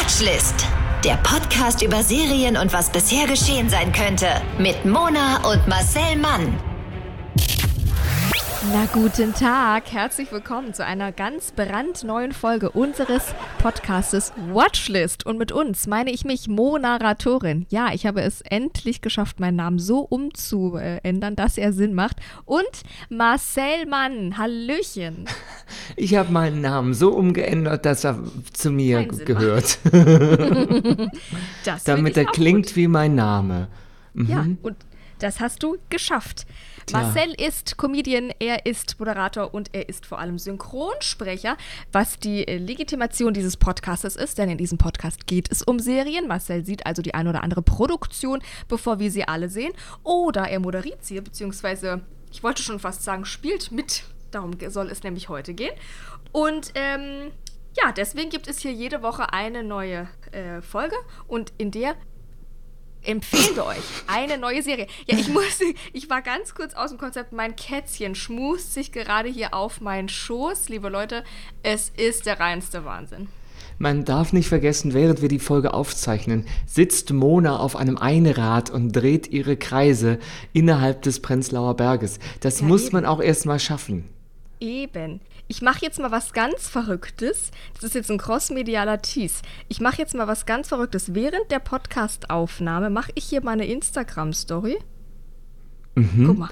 Watchlist. Der Podcast über Serien und was bisher geschehen sein könnte. Mit Mona und Marcel Mann. Na guten Tag, herzlich willkommen zu einer ganz brandneuen Folge unseres Podcastes Watchlist. Und mit uns meine ich mich Mo-Narratorin. Ja, ich habe es endlich geschafft, meinen Namen so umzuändern, dass er Sinn macht. Und Marcel Mann, Hallöchen. Ich habe meinen Namen so umgeändert, dass er zu mir gehört. Damit er klingt gut. wie mein Name. Mhm. Ja, und das hast du geschafft. Tja. Marcel ist Comedian, er ist Moderator und er ist vor allem Synchronsprecher, was die äh, Legitimation dieses Podcastes ist, denn in diesem Podcast geht es um Serien. Marcel sieht also die eine oder andere Produktion, bevor wir sie alle sehen. Oder er moderiert sie, beziehungsweise, ich wollte schon fast sagen, spielt mit. Darum soll es nämlich heute gehen. Und ähm, ja, deswegen gibt es hier jede Woche eine neue äh, Folge und in der empfehlen wir euch eine neue Serie. Ja, ich muss, ich war ganz kurz aus dem Konzept. Mein Kätzchen schmust sich gerade hier auf meinen Schoß. Liebe Leute, es ist der reinste Wahnsinn. Man darf nicht vergessen, während wir die Folge aufzeichnen, sitzt Mona auf einem Einrad und dreht ihre Kreise innerhalb des Prenzlauer Berges. Das ja, muss eben. man auch erstmal schaffen. Eben. Ich mache jetzt mal was ganz Verrücktes. Das ist jetzt ein crossmedialer Tease. Ich mache jetzt mal was ganz Verrücktes. Während der Podcastaufnahme mache ich hier meine Instagram-Story. Mhm. Guck mal.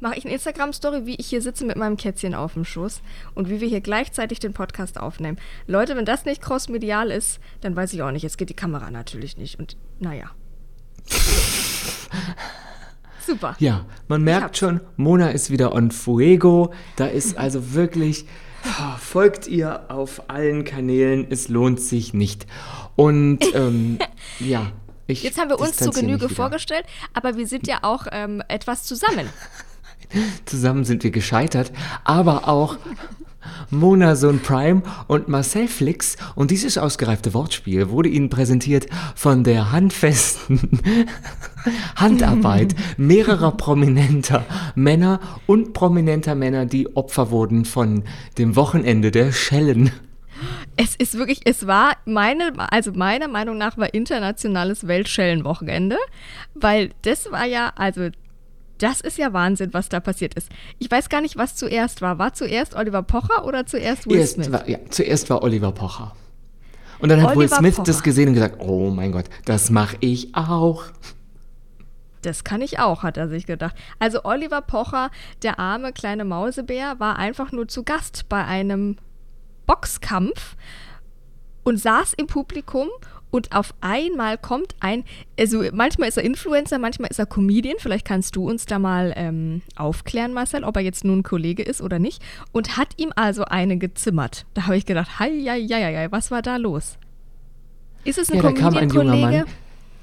Mache ich eine Instagram-Story, wie ich hier sitze mit meinem Kätzchen auf dem Schoß und wie wir hier gleichzeitig den Podcast aufnehmen. Leute, wenn das nicht crossmedial ist, dann weiß ich auch nicht. Jetzt geht die Kamera natürlich nicht. Und naja. Super. Ja, man merkt schon, Mona ist wieder on fuego. Da ist also wirklich, oh, folgt ihr auf allen Kanälen, es lohnt sich nicht. Und ähm, ja. Ich Jetzt haben wir uns zu Genüge vorgestellt, aber wir sind ja auch ähm, etwas zusammen. zusammen sind wir gescheitert, aber auch Mona Sohn Prime und Marcel Flix und dieses ausgereifte Wortspiel wurde Ihnen präsentiert von der handfesten Handarbeit mehrerer prominenter Männer und prominenter Männer, die Opfer wurden von dem Wochenende der Schellen. Es ist wirklich, es war meine, also meiner Meinung nach war internationales Weltschellenwochenende, weil das war ja, also das ist ja Wahnsinn, was da passiert ist. Ich weiß gar nicht, was zuerst war. War zuerst Oliver Pocher oder zuerst Will Erst Smith? War, ja, zuerst war Oliver Pocher. Und dann hat Oliver Will Smith Pocher. das gesehen und gesagt, oh mein Gott, das mache ich auch. Das kann ich auch, hat er sich gedacht. Also Oliver Pocher, der arme kleine Mausebär, war einfach nur zu Gast bei einem Boxkampf und saß im Publikum und auf einmal kommt ein, also manchmal ist er Influencer, manchmal ist er Comedian, vielleicht kannst du uns da mal ähm, aufklären, Marcel, ob er jetzt nun Kollege ist oder nicht, und hat ihm also eine gezimmert. Da habe ich gedacht, hei, hei, hei, hei, was war da los? Ist es ein ja, Comedian-Kollege?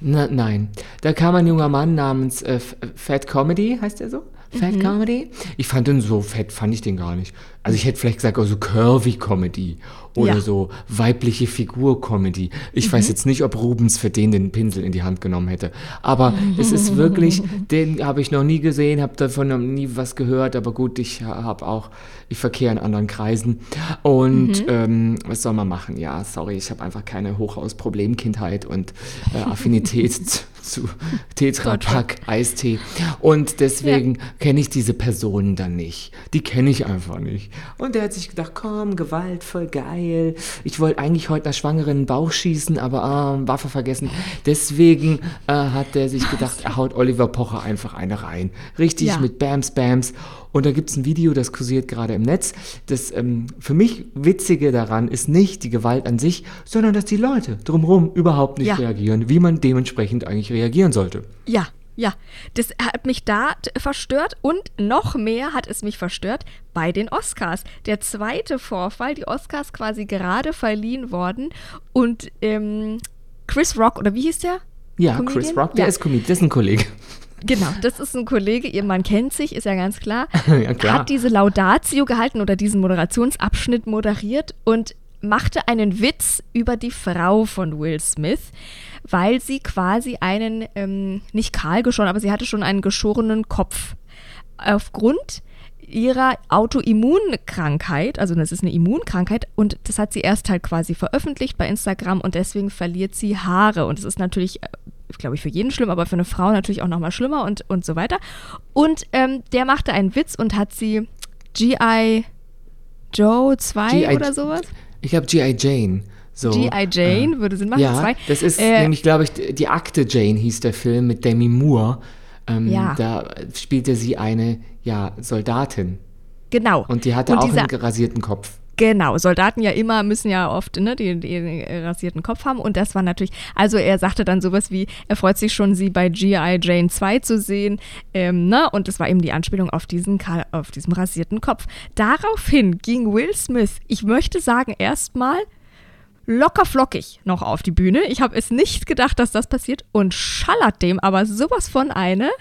nein, da kam ein junger Mann namens äh, Fat Comedy, heißt er so? Fat mhm. Comedy? Ich fand den so fett, fand ich den gar nicht. Also ich hätte vielleicht gesagt, also Curvy Comedy oder ja. so weibliche Figur-Comedy. Ich mhm. weiß jetzt nicht, ob Rubens für den den Pinsel in die Hand genommen hätte. Aber es ist wirklich, den habe ich noch nie gesehen, habe davon noch nie was gehört. Aber gut, ich habe auch, ich verkehre in anderen Kreisen. Und mhm. ähm, was soll man machen? Ja, sorry, ich habe einfach keine Hochhaus-Problemkindheit und äh, Affinität zu Tetra Pak Eistee. Und deswegen ja. kenne ich diese Personen dann nicht. Die kenne ich einfach nicht. Und der hat sich gedacht, komm, Gewalt, voll geil. Ich wollte eigentlich heute einer Schwangeren den Bauch schießen, aber äh, Waffe vergessen. Deswegen äh, hat der sich gedacht, er haut Oliver Pocher einfach eine rein. Richtig ja. mit Bams, Bams. Und da gibt es ein Video, das kursiert gerade im Netz. Das ähm, für mich Witzige daran ist nicht die Gewalt an sich, sondern dass die Leute drumherum überhaupt nicht ja. reagieren, wie man dementsprechend eigentlich reagieren sollte. Ja, ja, das hat mich da verstört und noch mehr hat es mich verstört bei den Oscars. Der zweite Vorfall, die Oscars quasi gerade verliehen worden und ähm, Chris Rock, oder wie hieß der? Ja, Comedian? Chris Rock, der ja. ist Comedian, das ist ein Kollege. Genau, das ist ein Kollege, ihr Mann kennt sich, ist ja ganz klar. ja, klar. Hat diese Laudatio gehalten oder diesen Moderationsabschnitt moderiert und machte einen Witz über die Frau von Will Smith weil sie quasi einen, ähm, nicht kahl geschoren, aber sie hatte schon einen geschorenen Kopf. Aufgrund ihrer Autoimmunkrankheit, also das ist eine Immunkrankheit und das hat sie erst halt quasi veröffentlicht bei Instagram und deswegen verliert sie Haare und es ist natürlich, äh, glaube ich, für jeden schlimm, aber für eine Frau natürlich auch nochmal schlimmer und, und so weiter. Und ähm, der machte einen Witz und hat sie G.I. Joe 2 oder sowas? Ich habe G.I. Jane. So, G.I. Jane, äh, würde Sinn machen. Ja, zwei. das ist äh, nämlich, glaube ich, die Akte Jane hieß der Film mit Demi Moore. Ähm, ja. Da spielte sie eine ja, Soldatin. Genau. Und die hatte Und auch dieser, einen rasierten Kopf. Genau, Soldaten ja immer müssen ja oft ne, den, den rasierten Kopf haben und das war natürlich, also er sagte dann sowas wie, er freut sich schon, sie bei G.I. Jane 2 zu sehen, ähm, ne, und das war eben die Anspielung auf diesen, auf diesem rasierten Kopf. Daraufhin ging Will Smith, ich möchte sagen, erstmal locker flockig noch auf die Bühne. Ich habe es nicht gedacht, dass das passiert und schallert dem aber sowas von eine,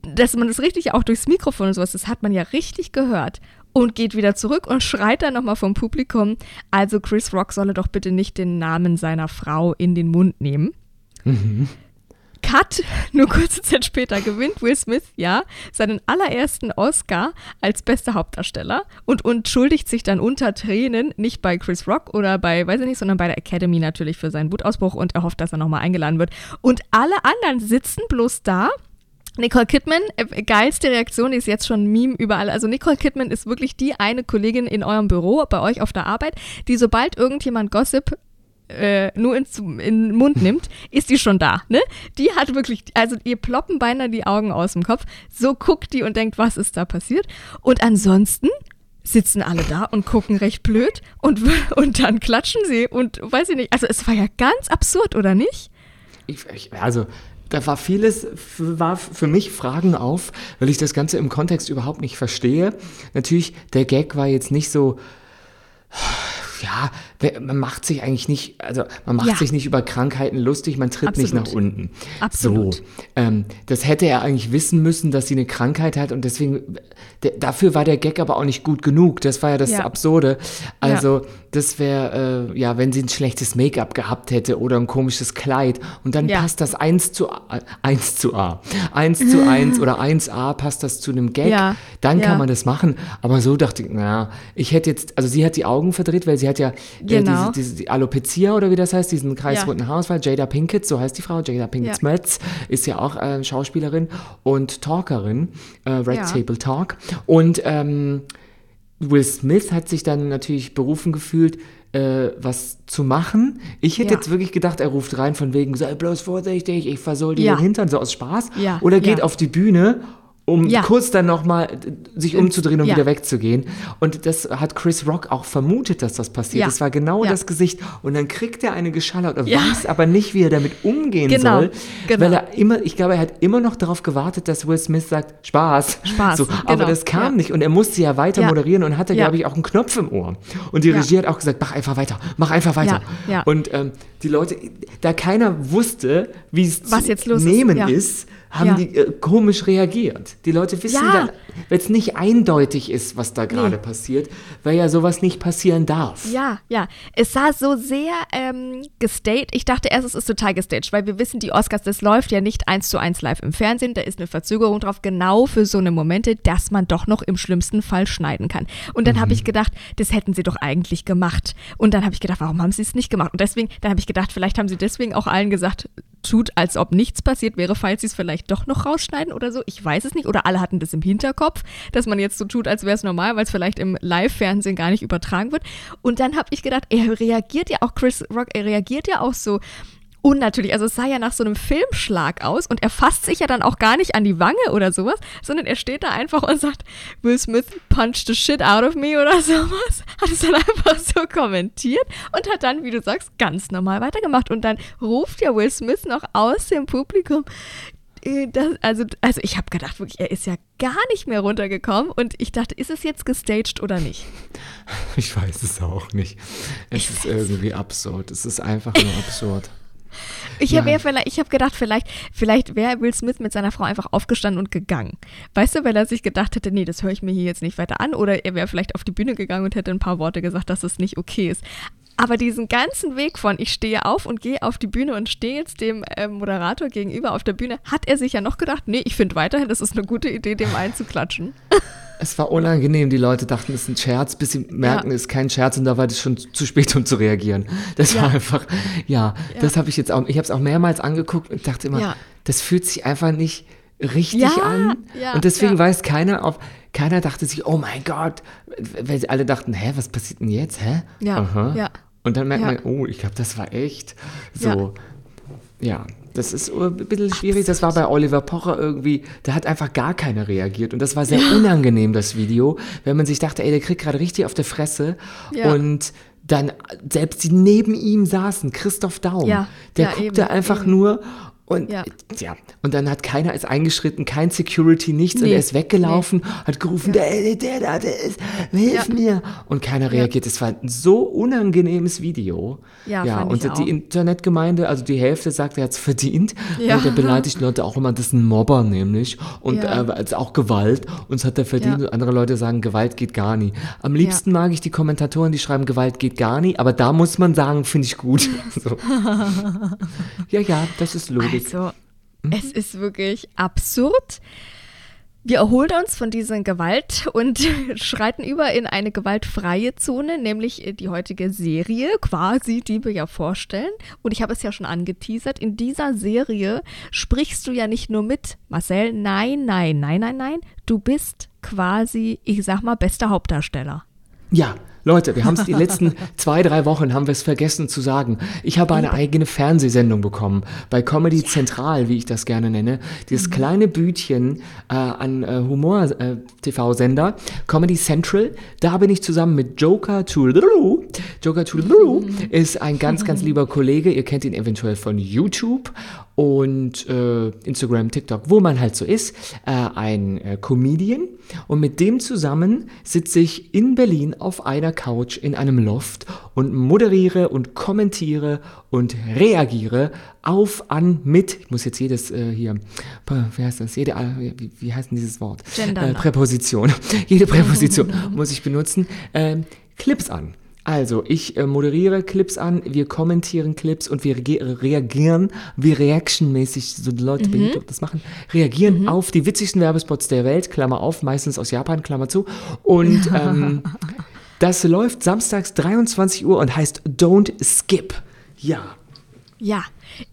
dass man das richtig auch durchs Mikrofon und sowas, das hat man ja richtig gehört und geht wieder zurück und schreit dann nochmal vom Publikum, also Chris Rock solle doch bitte nicht den Namen seiner Frau in den Mund nehmen. Mhm. Cut, nur kurze Zeit später gewinnt Will Smith, ja, seinen allerersten Oscar als bester Hauptdarsteller und entschuldigt sich dann unter Tränen, nicht bei Chris Rock oder bei, weiß ich nicht, sondern bei der Academy natürlich für seinen Wutausbruch und er hofft, dass er nochmal eingeladen wird. Und alle anderen sitzen bloß da Nicole Kidman, äh, geilste Reaktion, die ist jetzt schon Meme überall. Also Nicole Kidman ist wirklich die eine Kollegin in eurem Büro, bei euch auf der Arbeit, die sobald irgendjemand Gossip äh, nur ins, in den Mund nimmt, ist die schon da. Ne? Die hat wirklich, also ihr ploppen beinahe die Augen aus dem Kopf. So guckt die und denkt, was ist da passiert? Und ansonsten sitzen alle da und gucken recht blöd und, und dann klatschen sie und weiß ich nicht. Also es war ja ganz absurd, oder nicht? Ich, ich, also da war vieles, war für mich Fragen auf, weil ich das Ganze im Kontext überhaupt nicht verstehe. Natürlich, der Gag war jetzt nicht so, ja, man macht sich eigentlich nicht, also man macht ja. sich nicht über Krankheiten lustig, man tritt Absolut. nicht nach unten. Absolut. So, ähm, das hätte er eigentlich wissen müssen, dass sie eine Krankheit hat und deswegen, dafür war der Gag aber auch nicht gut genug. Das war ja das ja. Absurde. Also, ja. das wäre, äh, ja, wenn sie ein schlechtes Make-up gehabt hätte oder ein komisches Kleid und dann passt das 1 zu A, 1 zu A, 1 zu 1 oder 1a passt das zu einem Gag, dann kann man das machen. Aber so dachte ich, naja, ich hätte jetzt, also sie hat die Augen verdreht, weil sie hat ja genau. diese, diese Alopecia oder wie das heißt, diesen kreisrunden ja. Haarausfall. Jada Pinkett, so heißt die Frau, Jada Pinkett ja. Smets, ist ja auch äh, Schauspielerin und Talkerin, äh, Red ja. Table Talk. Und ähm, Will Smith hat sich dann natürlich berufen gefühlt, äh, was zu machen. Ich hätte ja. jetzt wirklich gedacht, er ruft rein von wegen, sei bloß vorsichtig, ich versoll dir ja. den Hintern, so aus Spaß. Ja. Oder geht auf die Bühne um ja. kurz dann nochmal sich umzudrehen und ja. wieder wegzugehen. Und das hat Chris Rock auch vermutet, dass das passiert. Ja. Das war genau das Gesicht. Und dann kriegt er eine geschallert und weiß aber nicht, wie er damit umgehen genau. soll. Genau. Weil er immer, ich glaube, er hat immer noch darauf gewartet, dass Will Smith sagt, Spaß. Spaß. So, genau. Aber das kam nicht. Und er musste ja weiter moderieren und hatte, glaube ich, auch einen Knopf im Ohr. Und die Regie hat auch gesagt, mach einfach weiter, mach einfach weiter. Und ähm, die Leute, da keiner wusste, wie es zu nehmen ist, ist haben ja. die äh, komisch reagiert. Die Leute wissen ja. dann, wenn es nicht eindeutig ist, was da gerade nee. passiert, weil ja sowas nicht passieren darf. Ja, ja. Es sah so sehr ähm, gestaged. Ich dachte erst, es ist total gestaged, weil wir wissen, die Oscars, das läuft ja nicht eins zu eins live im Fernsehen. Da ist eine Verzögerung drauf, genau für so eine Momente, dass man doch noch im schlimmsten Fall schneiden kann. Und dann mhm. habe ich gedacht, das hätten sie doch eigentlich gemacht. Und dann habe ich gedacht, warum haben sie es nicht gemacht? Und deswegen, dann habe ich gedacht, vielleicht haben sie deswegen auch allen gesagt, tut, als ob nichts passiert wäre, falls sie es vielleicht doch noch rausschneiden oder so. Ich weiß es nicht. Oder alle hatten das im Hinterkopf, dass man jetzt so tut, als wäre es normal, weil es vielleicht im Live-Fernsehen gar nicht übertragen wird. Und dann habe ich gedacht, er reagiert ja auch, Chris Rock, er reagiert ja auch so unnatürlich. Also es sah ja nach so einem Filmschlag aus und er fasst sich ja dann auch gar nicht an die Wange oder sowas, sondern er steht da einfach und sagt, Will Smith punched the shit out of me oder sowas. Hat es dann einfach so kommentiert und hat dann, wie du sagst, ganz normal weitergemacht. Und dann ruft ja Will Smith noch aus dem Publikum, äh, das, also, also ich habe gedacht, wirklich, er ist ja gar nicht mehr runtergekommen und ich dachte, ist es jetzt gestaged oder nicht? Ich weiß es auch nicht. Es ich ist irgendwie absurd. Es ist einfach nur absurd. Ich habe hab gedacht, vielleicht, vielleicht wäre Will Smith mit seiner Frau einfach aufgestanden und gegangen. Weißt du, weil er sich gedacht hätte, nee, das höre ich mir hier jetzt nicht weiter an. Oder er wäre vielleicht auf die Bühne gegangen und hätte ein paar Worte gesagt, dass es nicht okay ist. Aber diesen ganzen Weg von ich stehe auf und gehe auf die Bühne und stehe jetzt dem äh, Moderator gegenüber auf der Bühne, hat er sich ja noch gedacht, nee, ich finde weiterhin, das ist eine gute Idee, dem einzuklatschen. Es war unangenehm. Die Leute dachten, es ist ein Scherz, bis sie merken, ja. es ist kein Scherz und da war es schon zu spät, um zu reagieren. Das ja. war einfach, ja, ja. das habe ich jetzt auch, ich habe es auch mehrmals angeguckt und dachte immer, das fühlt sich einfach nicht richtig an. und deswegen weiß keiner, ob, keiner dachte sich, oh mein Gott, weil sie alle dachten, hä, was passiert denn jetzt, hä? Ja, Aha. ja. Und dann merkt man, oh, ich glaube, das war echt so, ja. Das ist ein bisschen schwierig. Das war bei Oliver Pocher irgendwie, der hat einfach gar keiner reagiert. Und das war sehr ja. unangenehm, das Video, wenn man sich dachte, ey, der kriegt gerade richtig auf der Fresse. Ja. Und dann selbst die neben ihm saßen, Christoph Daum, ja. der guckte einfach eben. nur und ja. ja. und dann hat keiner ist eingeschritten, kein Security, nichts nee. und er ist weggelaufen, nee. hat gerufen, ja. der, der da, der ist, hilf ja. mir. Und keiner reagiert. Es war ein so unangenehmes Video. Ja, ja und die auch. Internetgemeinde, also die Hälfte sagt, er hat es verdient. Ja. Und der beleidigt Leute auch immer, das ist ein Mobber nämlich. Und ja. äh, auch Gewalt. Und es hat er verdient. Und andere Leute sagen, Gewalt geht gar nie. Am liebsten mag ich die Kommentatoren, die schreiben, Gewalt geht gar nie. Aber da muss man sagen, finde ich gut. so. ja, ja, das ist logisch. Also, mhm. es ist wirklich absurd. Wir erholen uns von dieser Gewalt und schreiten über in eine gewaltfreie Zone, nämlich die heutige Serie, quasi, die wir ja vorstellen. Und ich habe es ja schon angeteasert. In dieser Serie sprichst du ja nicht nur mit, Marcel. Nein, nein, nein, nein, nein. Du bist quasi, ich sag mal, bester Hauptdarsteller. Ja, Leute, wir haben es die letzten zwei, drei Wochen haben wir es vergessen zu sagen. Ich habe eine eigene Fernsehsendung bekommen bei Comedy Zentral, wie ich das gerne nenne. Dieses mhm. kleine Bütchen äh, an äh, Humor-TV-Sender, äh, Comedy Central. Da bin ich zusammen mit Joker Tululu. Joker Tululu mhm. ist ein ganz, ganz lieber Kollege. Ihr kennt ihn eventuell von YouTube und äh, Instagram, TikTok, wo man halt so ist, äh, ein äh, Comedian. Und mit dem zusammen sitze ich in Berlin auf einer Couch in einem Loft und moderiere und kommentiere und reagiere auf, an, mit, ich muss jetzt jedes äh, hier, wie heißt das, jede, äh, wie, wie heißt denn dieses Wort? Gender. Äh, Präposition. Jede Präposition muss ich benutzen. Ähm, Clips an. Also, ich äh, moderiere Clips an, wir kommentieren Clips und wir reagieren, wie reactionmäßig so die Leute mhm. das machen, reagieren mhm. auf die witzigsten Werbespots der Welt, Klammer auf, meistens aus Japan, Klammer zu. Und ähm, das läuft samstags 23 Uhr und heißt Don't Skip. Ja. Ja,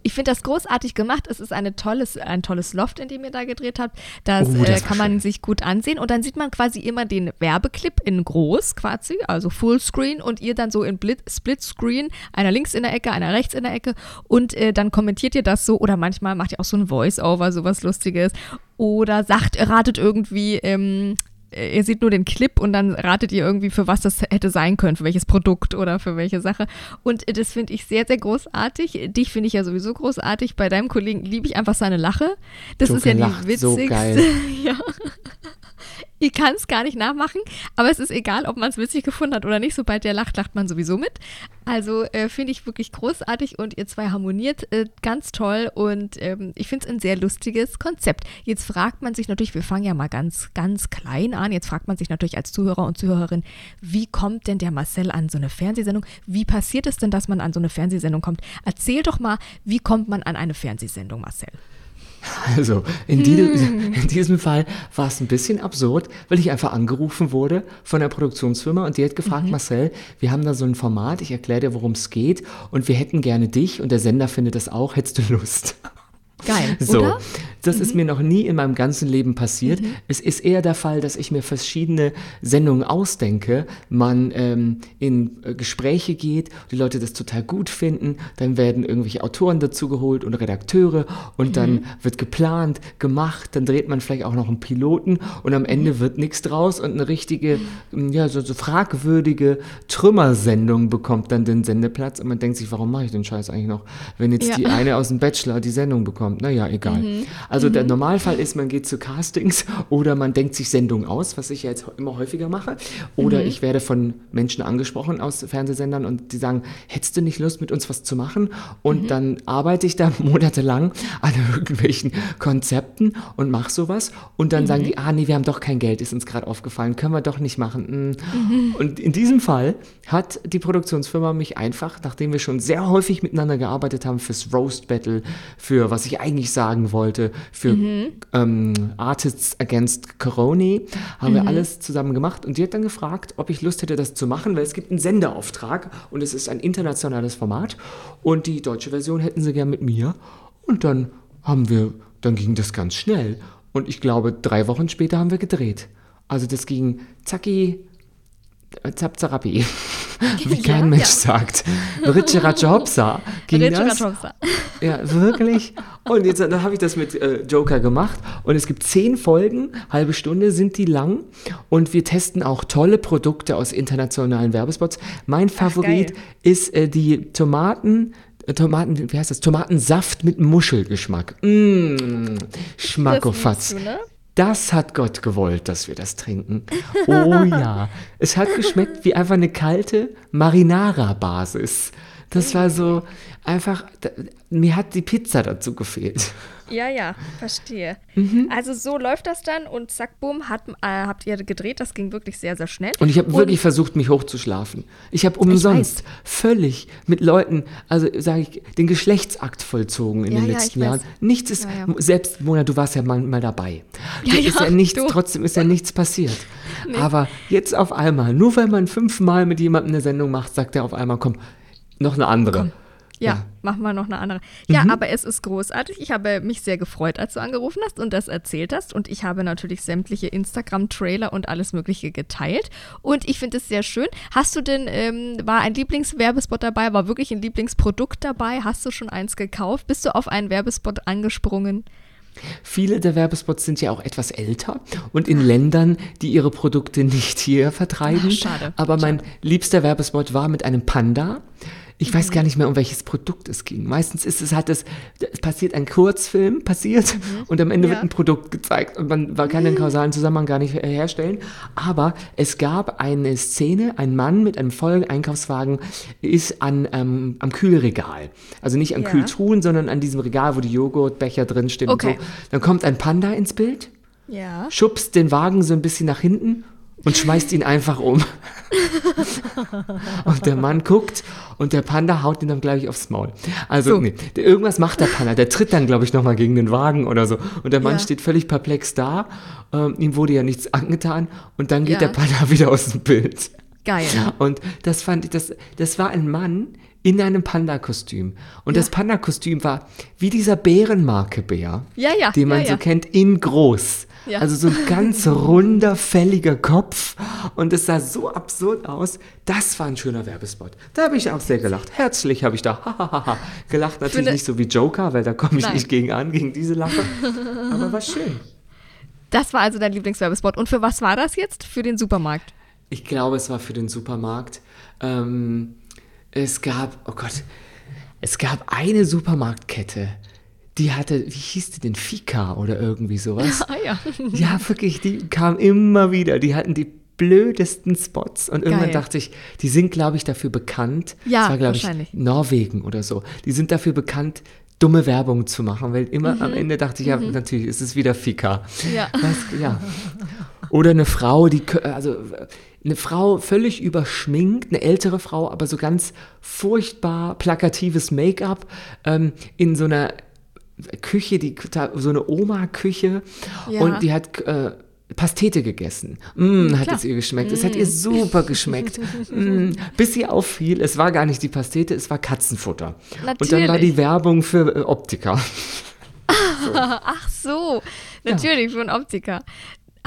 ich finde das großartig gemacht. Es ist eine tolles, ein tolles Loft, in dem ihr da gedreht habt. Das, oh, das äh, kann man schön. sich gut ansehen. Und dann sieht man quasi immer den Werbeclip in groß quasi, also Fullscreen und ihr dann so in Splitscreen, einer links in der Ecke, einer rechts in der Ecke. Und äh, dann kommentiert ihr das so oder manchmal macht ihr auch so ein Voice-Over, sowas Lustiges. Oder sagt, ratet irgendwie, ähm, ihr seht nur den Clip und dann ratet ihr irgendwie, für was das hätte sein können, für welches Produkt oder für welche Sache. Und das finde ich sehr, sehr großartig. Dich finde ich ja sowieso großartig. Bei deinem Kollegen liebe ich einfach seine Lache. Das Joker ist ja die witzigste. So geil. ja. Ich kann es gar nicht nachmachen, aber es ist egal, ob man es witzig gefunden hat oder nicht. Sobald der lacht, lacht man sowieso mit. Also äh, finde ich wirklich großartig und ihr zwei harmoniert äh, ganz toll und ähm, ich finde es ein sehr lustiges Konzept. Jetzt fragt man sich natürlich, wir fangen ja mal ganz, ganz klein an. Jetzt fragt man sich natürlich als Zuhörer und Zuhörerin, wie kommt denn der Marcel an so eine Fernsehsendung? Wie passiert es denn, dass man an so eine Fernsehsendung kommt? Erzähl doch mal, wie kommt man an eine Fernsehsendung, Marcel? Also in, die, hm. in, diesem Fall war es ein bisschen absurd, weil ich einfach angerufen wurde von der Produktionsfirma und die hat gefragt, mhm. Marcel, wir haben da so ein Format, ich erkläre dir, worum es geht und wir hätten gerne dich und der Sender findet das auch, hättest du Lust? Geil. So, oder? das mhm. ist mir noch nie in meinem ganzen Leben passiert. Mhm. Es ist eher der Fall, dass ich mir verschiedene Sendungen ausdenke, man ähm, in äh, Gespräche geht, die Leute das total gut finden, dann werden irgendwelche Autoren dazu geholt und Redakteure und mhm. dann wird geplant, gemacht, dann dreht man vielleicht auch noch einen Piloten und am Ende mhm. wird nichts draus und eine richtige, ja, so, so fragwürdige Trümmersendung bekommt dann den Sendeplatz und man denkt sich, warum mache ich den Scheiß eigentlich noch, wenn jetzt ja. die eine aus dem Bachelor die Sendung bekommt kommt. Naja, egal. Mhm. Also mhm. der Normalfall ist, man geht zu Castings oder man denkt sich Sendungen aus, was ich ja jetzt immer häufiger mache. Oder mhm. ich werde von Menschen angesprochen aus Fernsehsendern und die sagen, hättest du nicht Lust, mit uns was zu machen? Und mhm. dann arbeite ich da monatelang an irgendwelchen Konzepten und mache sowas. Und dann sagen die, mhm. ah nee, wir haben doch kein Geld, ist uns gerade aufgefallen, können wir doch nicht machen. Mhm. Und in diesem Fall hat die Produktionsfirma mich einfach, nachdem wir schon sehr häufig miteinander gearbeitet haben fürs Roast Battle, für was ich eigentlich sagen wollte für mhm. ähm, Artists Against Corona. Haben mhm. wir alles zusammen gemacht und die hat dann gefragt, ob ich Lust hätte, das zu machen, weil es gibt einen Sendeauftrag und es ist ein internationales Format und die deutsche Version hätten sie gern mit mir. Und dann haben wir, dann ging das ganz schnell. Und ich glaube, drei Wochen später haben wir gedreht. Also das ging zacki, Zapzarapi, wie kein ja, Mensch ja. sagt. Ritsche Ratsche Hopsa ging Ritsche das. Hopsa. Ja, wirklich. Und jetzt dann habe ich das mit äh, Joker gemacht und es gibt zehn Folgen, halbe Stunde sind die lang und wir testen auch tolle Produkte aus internationalen Werbespots. Mein Favorit Ach, ist äh, die Tomaten äh, Tomaten, wie heißt das? Tomatensaft mit Muschelgeschmack. Mmh, Schmackofatz. Ne? Das hat Gott gewollt, dass wir das trinken. Oh ja. es hat geschmeckt wie einfach eine kalte Marinara-Basis. Das war so einfach, mir hat die Pizza dazu gefehlt. Ja, ja, verstehe. Mhm. Also so läuft das dann und zack, bumm, hat, äh, habt ihr gedreht. Das ging wirklich sehr, sehr schnell. Und ich habe wirklich versucht, mich hochzuschlafen. Ich habe umsonst völlig mit Leuten, also sage ich, den Geschlechtsakt vollzogen in ja, den letzten ja, Jahren. Nichts ist, ja, selbst Mona, du warst ja mal, mal dabei. Ja, ist ja nichts, trotzdem ist ja nichts passiert. Nee. Aber jetzt auf einmal, nur weil man fünfmal mit jemandem eine Sendung macht, sagt er auf einmal, komm, noch eine andere. Komm. Ja, ja, machen wir noch eine andere. Ja, mhm. aber es ist großartig. Ich habe mich sehr gefreut, als du angerufen hast und das erzählt hast. Und ich habe natürlich sämtliche Instagram-Trailer und alles Mögliche geteilt. Und ich finde es sehr schön. Hast du denn, ähm, war ein Lieblingswerbespot dabei? War wirklich ein Lieblingsprodukt dabei? Hast du schon eins gekauft? Bist du auf einen Werbespot angesprungen? Viele der Werbespots sind ja auch etwas älter und in Ländern, die ihre Produkte nicht hier vertreiben. Ach, schade. Aber mein schade. liebster Werbespot war mit einem Panda ich weiß gar nicht mehr, um welches Produkt es ging. Meistens ist es halt das, es passiert ein Kurzfilm, passiert mhm. und am Ende ja. wird ein Produkt gezeigt und man kann den kausalen Zusammenhang gar nicht herstellen. Aber es gab eine Szene, ein Mann mit einem vollen Einkaufswagen ist an, ähm, am Kühlregal. Also nicht an ja. Kühltruhen, sondern an diesem Regal, wo die Joghurtbecher drinstehen okay. und so. Dann kommt ein Panda ins Bild, ja. schubst den Wagen so ein bisschen nach hinten und schmeißt ihn einfach um. und der Mann guckt und der Panda haut ihn dann gleich aufs Maul. Also, so. nee, irgendwas macht der Panda. Der tritt dann, glaube ich, nochmal gegen den Wagen oder so. Und der Mann ja. steht völlig perplex da. Ähm, ihm wurde ja nichts angetan. Und dann geht ja. der Panda wieder aus dem Bild. Geil. Und das fand ich, das, das war ein Mann in einem Panda-Kostüm. Und ja. das Panda-Kostüm war wie dieser Bärenmarke-Bär, ja, ja, den man so kennt, in groß. Ja. Also so ein ganz runder, fälliger Kopf. Und es sah so absurd aus. Das war ein schöner Werbespot. Da habe ich auch sehr gelacht. Herzlich habe ich da gelacht. Natürlich nicht so wie Joker, weil da komme ich Nein. nicht gegen an, gegen diese Lache. Aber war schön. Das war also dein Lieblingswerbespot. Und für was war das jetzt? Für den Supermarkt? Ich glaube, es war für den Supermarkt. Ähm, es gab, oh Gott, es gab eine Supermarktkette die hatte, wie hieß die denn, Fika oder irgendwie sowas. Ah, ja. ja, wirklich, die kam immer wieder. Die hatten die blödesten Spots. Und irgendwann Geil. dachte ich, die sind, glaube ich, dafür bekannt. Ja, das war, glaube ich, Norwegen oder so. Die sind dafür bekannt, dumme Werbung zu machen, weil immer mhm. am Ende dachte ich, ja, mhm. natürlich ist es wieder Fika. Ja. Was, ja. Oder eine Frau, die, also eine Frau völlig überschminkt, eine ältere Frau, aber so ganz furchtbar plakatives Make-up ähm, in so einer Küche, die, so eine Oma-Küche ja. und die hat äh, Pastete gegessen. Mm, hat es ihr geschmeckt. Mm. Es hat ihr mm. super geschmeckt. mm, bis sie auffiel, es war gar nicht die Pastete, es war Katzenfutter. Natürlich. Und dann war die Werbung für äh, Optiker. so. Ach so, natürlich ja. für einen Optiker.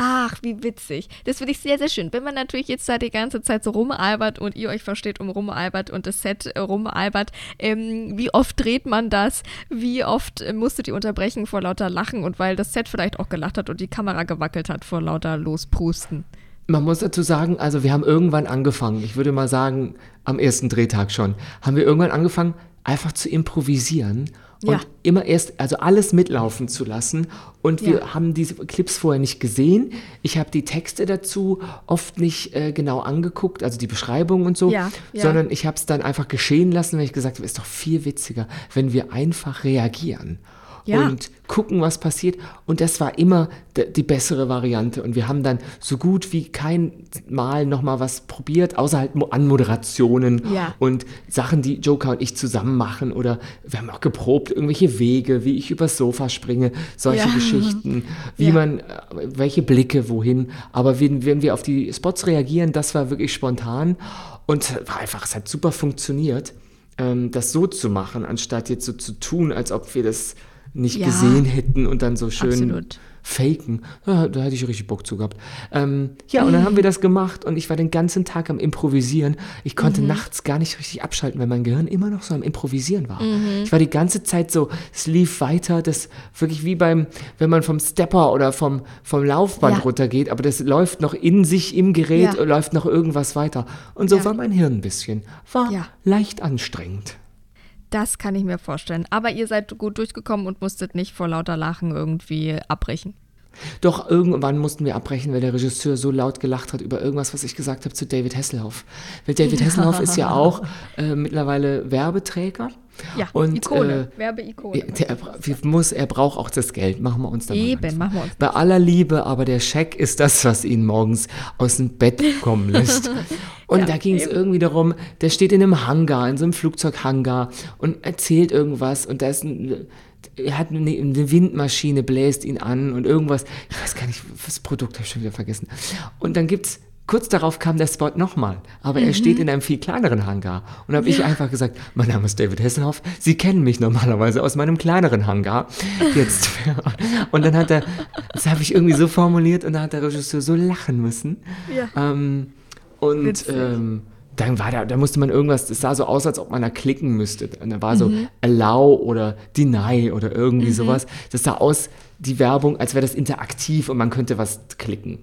Ach, wie witzig. Das finde ich sehr, sehr schön. Wenn man natürlich jetzt da die ganze Zeit so rumalbert und ihr euch versteht um rumalbert und das Set äh, rumalbert, ähm, wie oft dreht man das? Wie oft äh, musstet ihr unterbrechen vor lauter Lachen und weil das Set vielleicht auch gelacht hat und die Kamera gewackelt hat vor lauter Losprusten? Man muss dazu sagen, also wir haben irgendwann angefangen, ich würde mal sagen, am ersten Drehtag schon, haben wir irgendwann angefangen, einfach zu improvisieren und ja. immer erst, also alles mitlaufen zu lassen. Und wir ja. haben diese Clips vorher nicht gesehen. Ich habe die Texte dazu oft nicht äh, genau angeguckt, also die Beschreibung und so, ja. sondern ich habe es dann einfach geschehen lassen, weil ich gesagt habe, ist doch viel witziger, wenn wir einfach reagieren. Ja. und gucken, was passiert. Und das war immer die bessere Variante. Und wir haben dann so gut wie kein Mal nochmal was probiert, außer halt Mo- Anmoderationen Ja. und Sachen, die Joker und ich zusammen machen. Oder wir haben auch geprobt, irgendwelche Wege, wie ich übers Sofa springe, solche Ja. Geschichten, wie man, äh, welche Blicke wohin. Aber wenn, wenn wir auf die Spots reagieren, das war wirklich spontan und war einfach, es hat super funktioniert, ähm, das so zu machen, anstatt jetzt so zu tun, als ob wir das nicht Ja. gesehen hätten und dann so schön Absolut. faken. Ja, da hätte ich richtig Bock zu gehabt. Ähm, ja, und dann haben wir das gemacht und ich war den ganzen Tag am Improvisieren. Ich konnte nachts gar nicht richtig abschalten, weil mein Gehirn immer noch so am Improvisieren war. Ich war die ganze Zeit so, es lief weiter, das wirklich wie beim, wenn man vom Stepper oder vom, vom Laufband Ja. runtergeht, aber das läuft noch in sich im Gerät, läuft noch irgendwas weiter. Und so war mein Hirn ein bisschen. War Ja. leicht anstrengend. Das kann ich mir vorstellen. Aber ihr seid gut durchgekommen und musstet nicht vor lauter Lachen irgendwie abbrechen. Doch irgendwann mussten wir abbrechen, weil der Regisseur so laut gelacht hat über irgendwas, was ich gesagt habe zu David Hasselhoff. Weil David Hasselhoff ist ja auch äh, mittlerweile Werbeträger. Ja, und, Ikone, Äh, Werbeikone. der, wir muss, er braucht auch das Geld, machen wir uns da mal Eben, machen wir uns Bei aller Liebe, aber der Scheck ist das, was ihn morgens aus dem Bett kommen lässt. Und Ja, da ging es irgendwie darum, der steht in einem Hangar, in so einem Flugzeughangar und erzählt irgendwas und da ist ein, er hat eine, eine Windmaschine, bläst ihn an und irgendwas, ich weiß gar nicht, was Produkt habe ich schon wieder vergessen. Und dann gibt's Kurz darauf kam der Spot nochmal, aber er steht in einem viel kleineren Hangar. Und habe ich einfach gesagt, mein Name ist David Hasselhoff, Sie kennen mich normalerweise aus meinem kleineren Hangar. Jetzt. Und dann hat er, das habe ich irgendwie so formuliert und dann hat der Regisseur so lachen müssen. Ja. Ähm, und ähm, dann war da, da musste man irgendwas, es sah so aus, als ob man da klicken müsste. Und da war so Allow oder Deny oder irgendwie sowas. Das sah aus, die Werbung, als wäre das interaktiv und man könnte was klicken.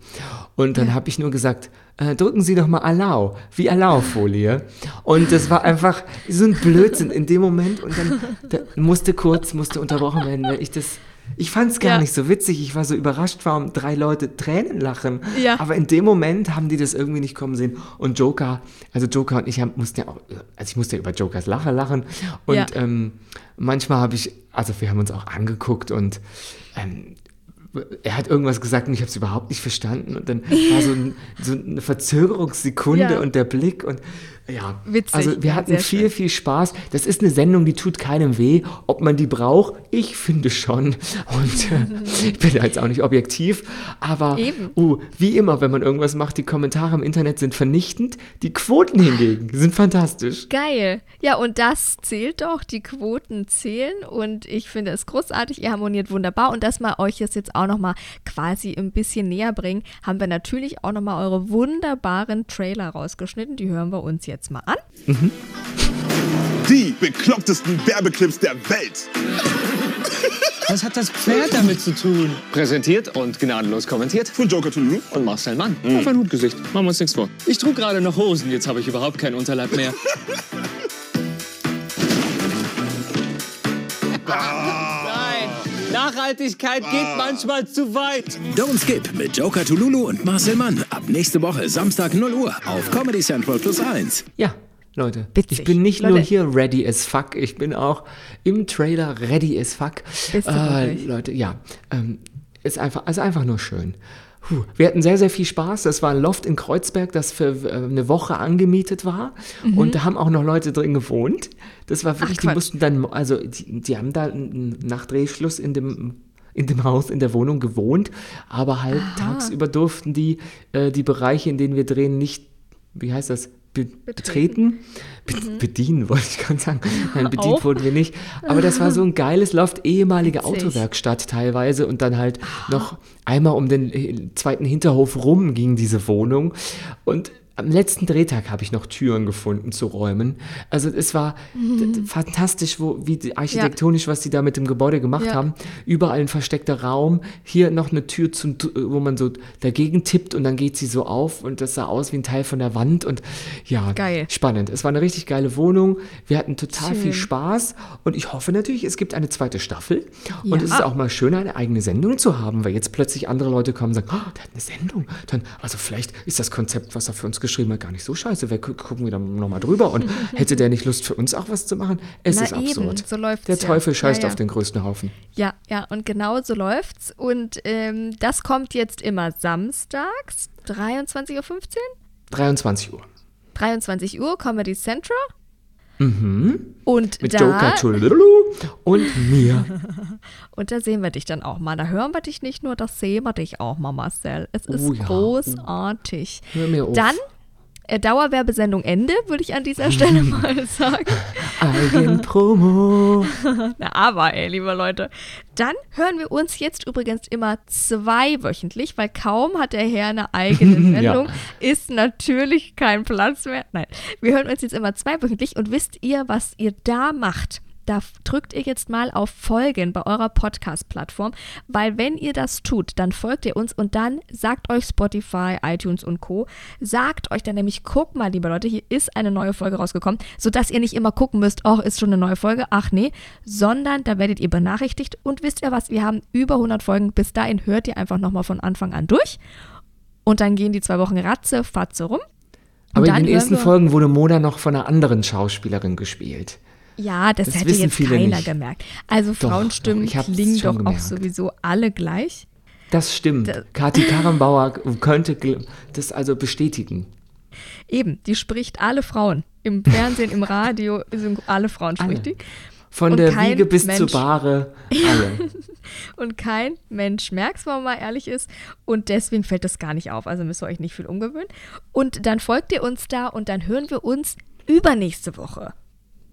Und dann habe ich nur gesagt, äh, drücken Sie doch mal Allow, wie Allow-Folie. Und das war einfach so ein Blödsinn in dem Moment. Und dann da musste kurz, musste unterbrochen werden, weil ich das, ich fand es gar Ja. nicht so witzig. Ich war so überrascht, warum drei Leute Tränen lachen. Ja. Aber in dem Moment haben die das irgendwie nicht kommen sehen. Und Joker, also Joker und ich haben, mussten ja auch, also ich musste ja über Jokers Lache lachen. Und Ja. ähm, manchmal habe ich, also wir haben uns auch angeguckt und ähm, er hat irgendwas gesagt und ich habe es überhaupt nicht verstanden. Und dann war so, ein, so eine Verzögerungssekunde und der Blick und ja, Witzig, also wir ja, hatten viel, schön. viel Spaß. Das ist eine Sendung, die tut keinem weh. Ob man die braucht, ich finde schon. Und äh, ich bin da jetzt auch nicht objektiv, aber uh, wie immer, wenn man irgendwas macht, die Kommentare im Internet sind vernichtend, die Quoten hingegen sind fantastisch. Geil. Ja, und das zählt doch. Die Quoten zählen. Und ich finde es großartig. Ihr harmoniert wunderbar. Und dass wir euch das jetzt auch nochmal quasi ein bisschen näher bringen, haben wir natürlich auch nochmal eure wunderbaren Trailer rausgeschnitten. Die hören wir uns jetzt mal an. Die beklopptesten Werbeclips der Welt. Was hat das Pferd damit zu tun? Präsentiert und gnadenlos kommentiert Von Joker to Lulu. und Marcel Mann. Auf ein Hutgesicht. Machen wir uns nichts vor. Ich trug gerade noch Hosen, jetzt habe ich überhaupt keinen Unterleib mehr. Nachhaltigkeit geht manchmal zu weit. Don't Skip mit Joker Tululu und Marcel Mann. Ab nächste Woche Samstag 0 Uhr auf Comedy Central Plus 1. Ja, Leute, Witzig. ich bin nicht nur Leute. hier ready as fuck, ich bin auch im Trailer ready as fuck. Äh? Leute, ja, ähm, ist einfach, also einfach nur schön. Puh, wir hatten sehr, sehr viel Spaß. Das war ein Loft in Kreuzberg, das für äh, eine Woche angemietet war. Und da haben auch noch Leute drin gewohnt. Das war wirklich, die Mhm. Quatsch. mussten dann, also die, die haben da nach Drehschluss in dem in dem Haus, in der Wohnung gewohnt, aber halt tagsüber durften die äh, die Bereiche, in denen wir drehen, nicht, wie heißt das, be betreten? Be Bedienen, wollte ich gerade sagen. Nein, bedient Mhm. Auch? wurden wir nicht. Aber das war so ein geiles Loft, ehemalige Witzig. Autowerkstatt teilweise und dann halt noch einmal um den äh, zweiten Hinterhof rum ging diese Wohnung. Und am letzten Drehtag habe ich noch Türen gefunden zu räumen. Also es war Mhm. fantastisch, wo, wie die- architektonisch, was sie da mit dem Gebäude gemacht Ja. haben. Überall ein versteckter Raum. Hier noch eine Tür, zum, wo man so dagegen tippt und dann geht sie so auf und das sah aus wie ein Teil von der Wand. Und ja, Geil. spannend. Es war eine richtig geile Wohnung. Wir hatten total viel Schön. Spaß und ich hoffe natürlich, es gibt eine zweite Staffel. Und Ja. es ist auch mal schön, eine eigene Sendung zu haben, weil jetzt plötzlich andere Leute kommen und sagen, oh, der hat eine Sendung. Dann, also vielleicht ist das Konzept, was er für uns geschrieben hat, gar nicht so scheiße. Wir gucken wieder nochmal drüber. Und hätte der nicht Lust für uns auch was zu machen? Es Na ist absurd. Eben, so läuft's der ja. Teufel scheißt Ja, ja. auf den größten Haufen. Ja, ja, und genau so läuft's. Und ähm, das kommt jetzt immer samstags, 23.15 Uhr? 23 Uhr. 23 Uhr, Comedy Central. Und Mit da, Joker Tululu und mir. und da sehen wir dich dann auch mal. Da hören wir dich nicht nur, das sehen wir dich auch mal, Marcel. Es ist Oh ja. großartig. Hör mir auf. Dann Dauerwerbesendung Ende, würde ich an dieser Stelle mal sagen. Eigenpromo. Na, aber, ey, liebe Leute. Dann hören wir uns jetzt übrigens immer zweiwöchentlich, weil kaum hat der Herr eine eigene Ja. Sendung, ist natürlich kein Platz mehr. Nein, wir hören uns jetzt immer zweiwöchentlich und wisst ihr, was ihr da macht? Da drückt ihr jetzt mal auf Folgen bei eurer Podcast-Plattform, weil wenn ihr das tut, dann folgt ihr uns und dann sagt euch Spotify, iTunes und Co. Sagt euch dann nämlich, guck mal, liebe Leute, hier ist eine neue Folge rausgekommen, sodass ihr nicht immer gucken müsst, oh, ist schon eine neue Folge, ach nee, sondern da werdet ihr benachrichtigt und wisst ihr was, wir haben über 100 Folgen, bis dahin hört ihr einfach nochmal von Anfang an durch und dann gehen die zwei Wochen ratze, fatze rum. Und Aber in den ersten Folgen wurde Mona noch von einer anderen Schauspielerin gespielt. Ja, das, Das hätte jetzt keiner nicht. gemerkt. Also Doch, Frauenstimmen doch, klingen doch auch gemerkt. sowieso alle gleich. Das stimmt. Da- Kathi Karrenbauer könnte das also bestätigen. Eben, die spricht alle Frauen. Im Fernsehen, im Radio, sind alle Frauen Alle. spricht die. Von Und der Wiege bis Mensch- zur Bahre, alle. Und kein Mensch merkt es, wenn man mal ehrlich ist. Und deswegen fällt das gar nicht auf. Also müsst ihr euch nicht viel umgewöhnen. Und dann folgt ihr uns da und dann hören wir uns übernächste Woche.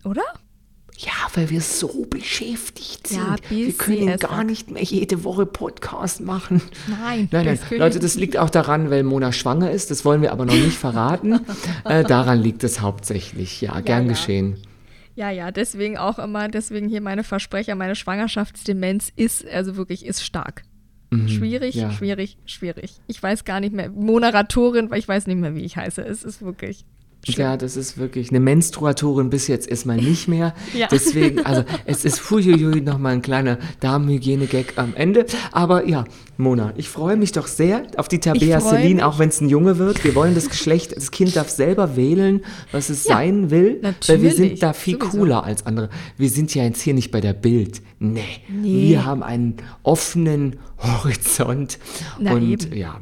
Oder? Ja, weil wir so beschäftigt sind. Ja, wir können gar nicht mehr jede Woche Podcast machen. Nein, Nein, nein. das Leute, das liegt auch daran, weil Mona schwanger ist. Das wollen wir aber noch nicht verraten. äh, daran liegt es hauptsächlich. Ja, gern ja. geschehen. Ja, ja, deswegen auch immer, deswegen hier meine Versprecher, meine Schwangerschaftsdemenz ist, also wirklich, ist stark. schwierig, Mhm, ja. schwierig, schwierig. Ich weiß gar nicht mehr, Moderatorin, weil ich weiß nicht mehr, wie ich heiße. Es ist wirklich. Ja, das ist wirklich eine Menstruatorin bis jetzt erstmal nicht mehr. Ja. Deswegen, also es ist huiuiui nochmal ein kleiner Damenhygiene-Gag am Ende. Aber ja, Mona, ich freue mich doch sehr auf die Tabea Celine, auch wenn es ein Junge wird. Wir wollen das Geschlecht, das Kind darf selber wählen, was es Ja, sein will. Weil wir natürlich, sind da viel sowieso. cooler als andere. Wir sind ja jetzt hier nicht bei der Bild. Nee. Nee. Wir haben einen offenen Horizont. Na und eben. ja,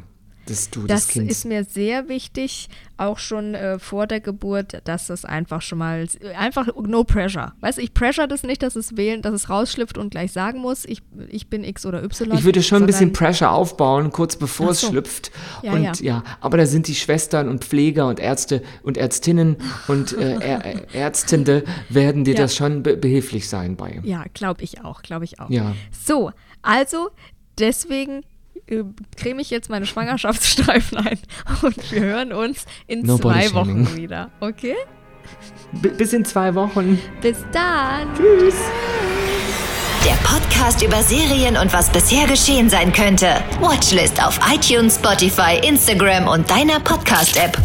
dass du Das das Kind ist mir sehr wichtig, auch schon äh, vor der Geburt, dass das einfach schon mal, einfach no pressure. Weißt du, ich pressure das nicht, dass es wählen, dass es rausschlüpft und gleich sagen muss, ich, ich bin X oder Y. Ich würde schon ein bisschen Pressure aufbauen, kurz bevor Ach es so. schlüpft. Ja, und ja. ja. aber da sind die Schwestern und Pfleger und Ärzte und Ärztinnen und äh, Ä- Ärztende werden dir Ja. das schon be behilflich sein bei. Ja, glaube ich auch, glaube ich auch. Ja. So, also deswegen creme ich jetzt meine Schwangerschaftsstreifen ein und wir hören uns in No zwei body shaming. Wochen wieder. Okay? B bis in zwei Wochen. Bis dann. Tschüss. Der Podcast über Serien und was bisher geschehen sein könnte. Watchlist auf iTunes, Spotify, Instagram und deiner Podcast-App.